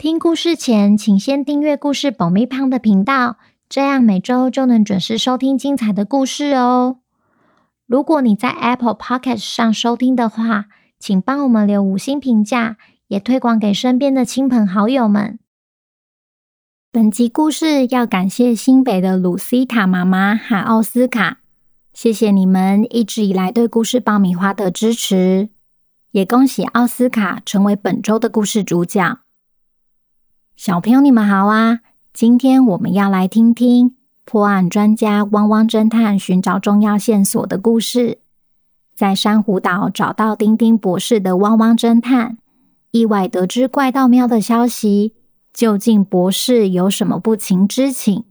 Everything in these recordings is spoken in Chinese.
听故事前，请先订阅故事爆米胖的频道，这样每周就能准时收听精彩的故事哦。如果你在 Apple Podcast 上收听的话，请帮我们留五星评价，也推广给身边的亲朋好友们。本集故事要感谢新北的鲁西塔妈妈和奥斯卡，谢谢你们一直以来对故事爆米花的支持，也恭喜奥斯卡成为本周的故事主角。小朋友，你们好啊！今天我们要来听听破案专家汪汪侦探寻找重要线索的故事。在珊瑚岛找到丁丁博士的汪汪侦探，意外得知怪盗喵的消息，究竟博士有什么不情之请？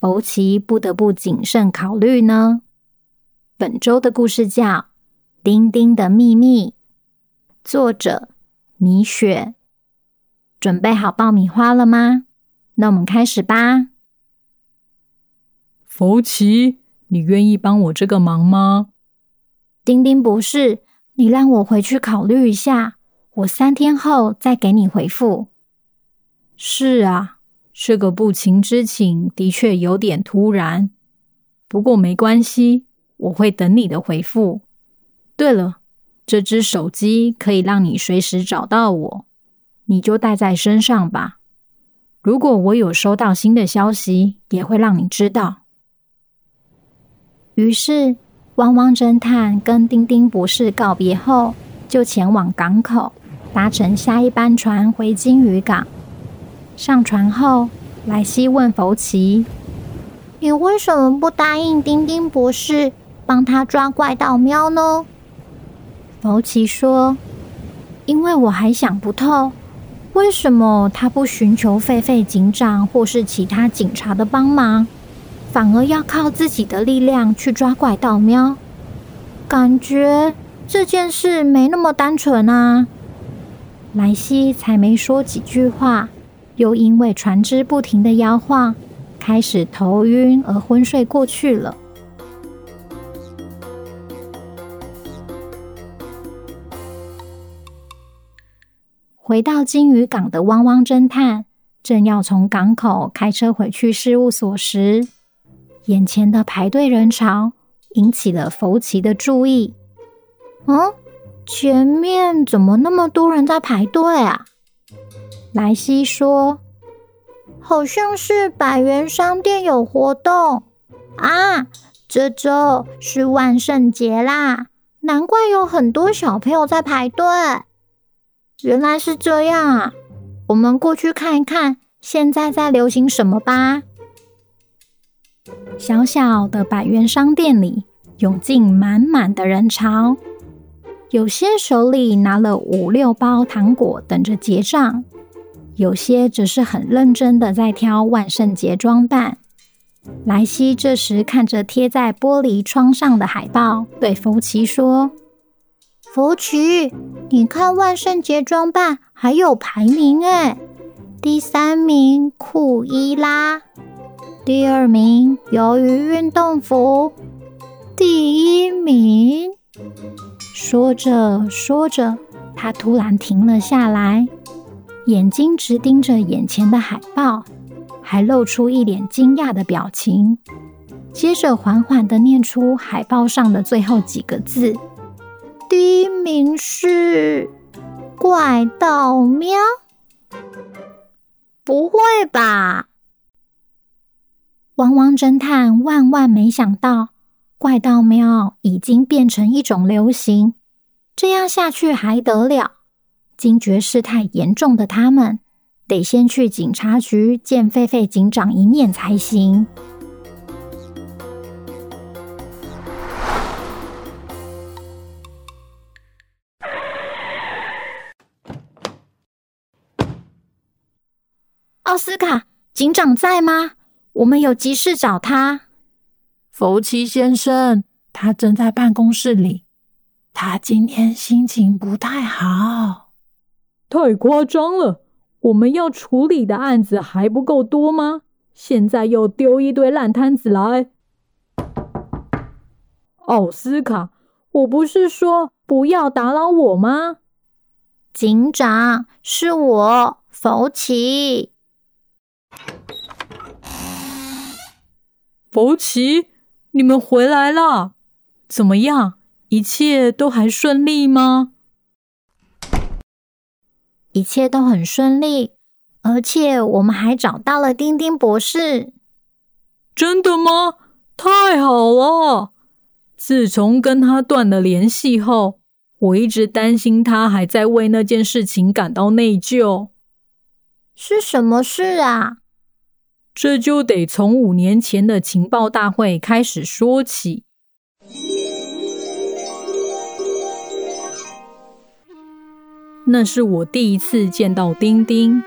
福奇不得不谨慎考虑呢？本周的故事叫《丁丁的秘密》，作者米雪。准备好爆米花了吗？那我们开始吧。福奇，你愿意帮我这个忙吗？丁丁博士，你让我回去考虑一下，我三天后再给你回复。是啊，这个不情之请的确有点突然，不过没关系，我会等你的回复。对了，这只手机可以让你随时找到我。你就带在身上吧。如果我有收到新的消息，也会让你知道。于是，汪汪侦探跟丁丁博士告别后，就前往港口，搭乘下一班船回鲸鱼港。上船后，莱西问福奇：“你为什么不答应丁丁博士帮他抓怪盗喵呢？”福奇说：“因为我还想不透。”为什么他不寻求狒狒警长或是其他警察的帮忙，反而要靠自己的力量去抓怪盗喵？感觉这件事没那么单纯啊！莱西才没说几句话，又因为船只不停的摇晃，开始头晕而昏睡过去了。回到鲸鱼港的汪汪侦探，正要从港口开车回去事务所时，眼前的排队人潮引起了福奇的注意。嗯，前面怎么那么多人在排队啊？莱西说：“好像是百元商店有活动啊，这周是万圣节啦，难怪有很多小朋友在排队。”原来是这样啊！我们过去看一看，现在在流行什么吧。小小的百元商店里涌进满满的人潮，有些手里拿了五六包糖果等着结账，有些则是很认真的在挑万圣节装扮。莱西这时看着贴在玻璃窗上的海报，对福奇说。福奇，你看万圣节装扮还有排名诶，第三名库伊拉，第二名鱿鱼运动服，第一名。说着说着，他突然停了下来，眼睛直盯着眼前的海报，还露出一脸惊讶的表情。接着缓缓地念出海报上的最后几个字。第一名是怪盗喵？不会吧！汪汪侦探万万没想到，怪盗喵已经变成一种流行。这样下去还得了？惊觉事态严重的他们，得先去警察局见狒狒警长一面才行。奥斯卡，警长在吗？我们有急事找他。福奇先生，他正在办公室里。他今天心情不太好。太夸张了！我们要处理的案子还不够多吗？现在又丢一堆烂摊子来。奥斯卡，我不是说不要打扰我吗？警长，是我，福奇。福奇，你们回来了？怎么样？一切都还顺利吗？一切都很顺利，而且我们还找到了丁丁博士。真的吗？太好了！自从跟他断了联系后，我一直担心他还在为那件事情感到内疚。是什么事啊？这就得从五年前的情报大会开始说起。那是我第一次见到丁丁，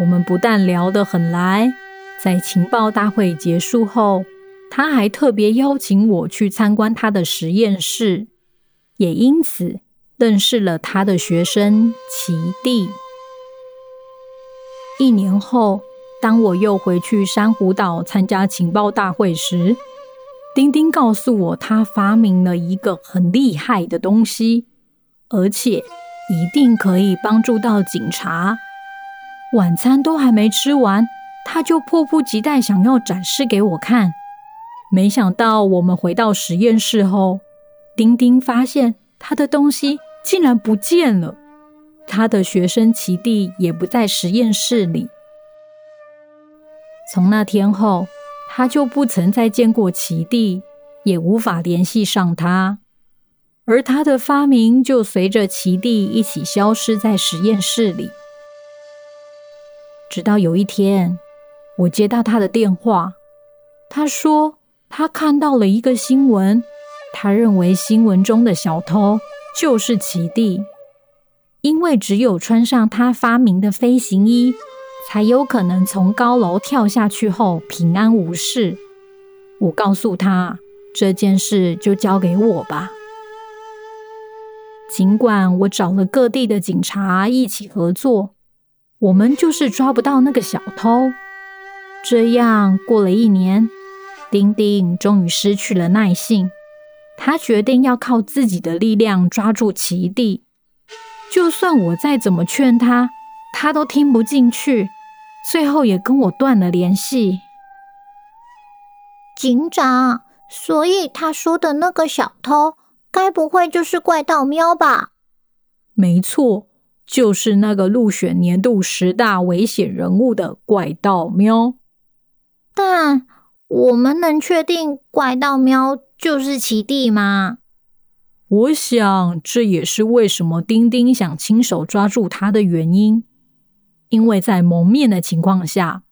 我们不但聊得很来，在情报大会结束后，他还特别邀请我去参观他的实验室，也因此认识了他的学生奇蒂。一年后，当我又回去珊瑚岛参加情报大会时，丁丁告诉我，他发明了一个很厉害的东西，而且一定可以帮助到警察。晚餐都还没吃完，他就迫不及待想要展示给我看。没想到我们回到实验室后，丁丁发现他的东西竟然不见了，他的学生奇弟也不在实验室里。从那天后，他就不曾再见过奇蒂，也无法联系上他。而他的发明就随着奇蒂一起消失在实验室里。直到有一天，我接到他的电话，他说他看到了一个新闻，他认为新闻中的小偷就是奇蒂，因为只有穿上他发明的飞行衣，才有可能从高楼跳下去后平安无事。我告诉他，这件事就交给我吧。尽管我找了各地的警察一起合作，我们就是抓不到那个小偷。这样过了一年，丁丁终于失去了耐性，他决定要靠自己的力量抓住奇蒂。就算我再怎么劝他，他都听不进去，最后也跟我断了联系。警长，所以他说的那个小偷。该不会就是怪盗喵吧？没错，就是那个入选年度十大危险人物的怪盗喵。但我们能确定怪盗喵就是奇弟吗？我想这也是为什么丁丁想亲手抓住他的原因。因为在蒙面的情况下，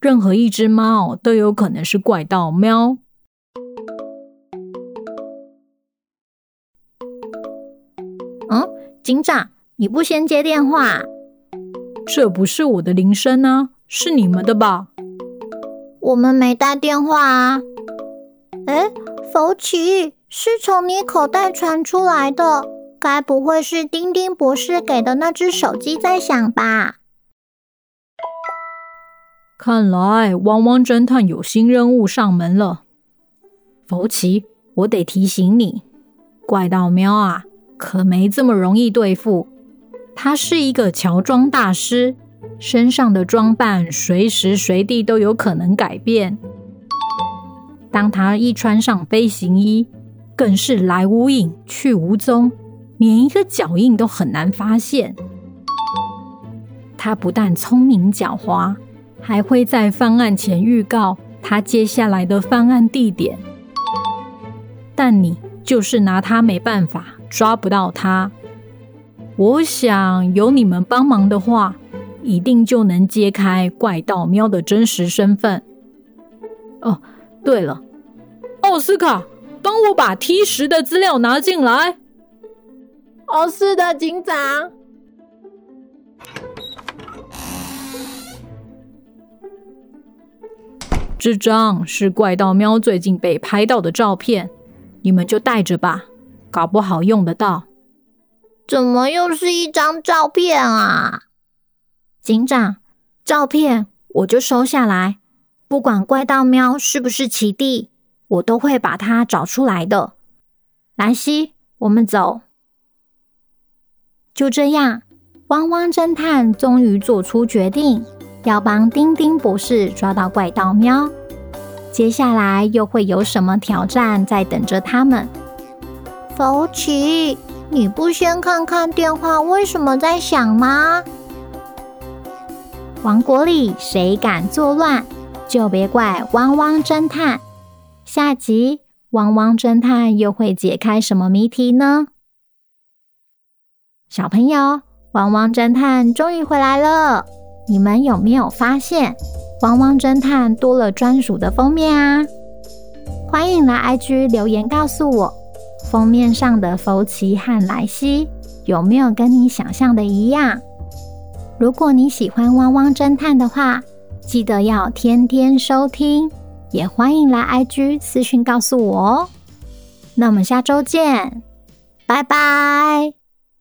任何一只猫都有可能是怪盗喵。嗯警长，你不先接电话？这不是我的铃声啊，是你们的吧？我们没带电话啊。哎，福奇，是从你口袋传出来的，该不会是丁丁博士给的那只手机在响吧？看来汪汪侦探有新任务上门了。福奇，我得提醒你，怪盗喵啊！可没这么容易对付。他是一个乔装大师，身上的装扮随时随地都有可能改变。当他一穿上飞行衣，更是来无影去无踪，连一个脚印都很难发现。他不但聪明狡猾，还会在犯案前预告他接下来的犯案地点。但你就是拿他没办法。抓不到他，我想有你们帮忙的话，一定就能揭开怪盗喵的真实身份。哦，对了，奥斯卡，帮我把 T 十的资料拿进来。哦，是的，警长。这张是怪盗喵最近被拍到的照片，你们就带着吧，搞不好用得到。怎么又是一张照片啊？警长，照片我就收下来，不管怪盗喵是不是奇弟，我都会把它找出来的。兰西，我们走。就这样，汪汪侦探终于做出决定。要帮丁丁博士抓到怪盗喵，接下来又会有什么挑战在等着他们？福奇，你不先看看电话为什么在响吗？王国里谁敢作乱，就别怪汪汪侦探。下集汪汪侦探又会解开什么谜题呢？小朋友，汪汪侦探终于回来了。你们有没有发现，汪汪侦探多了专属的封面啊？欢迎来 IG 留言告诉我，封面上的福奇和莱西有没有跟你想象的一样？如果你喜欢汪汪侦探的话，记得要天天收听，也欢迎来 IG 私讯告诉我哦。那我们下周见，拜拜。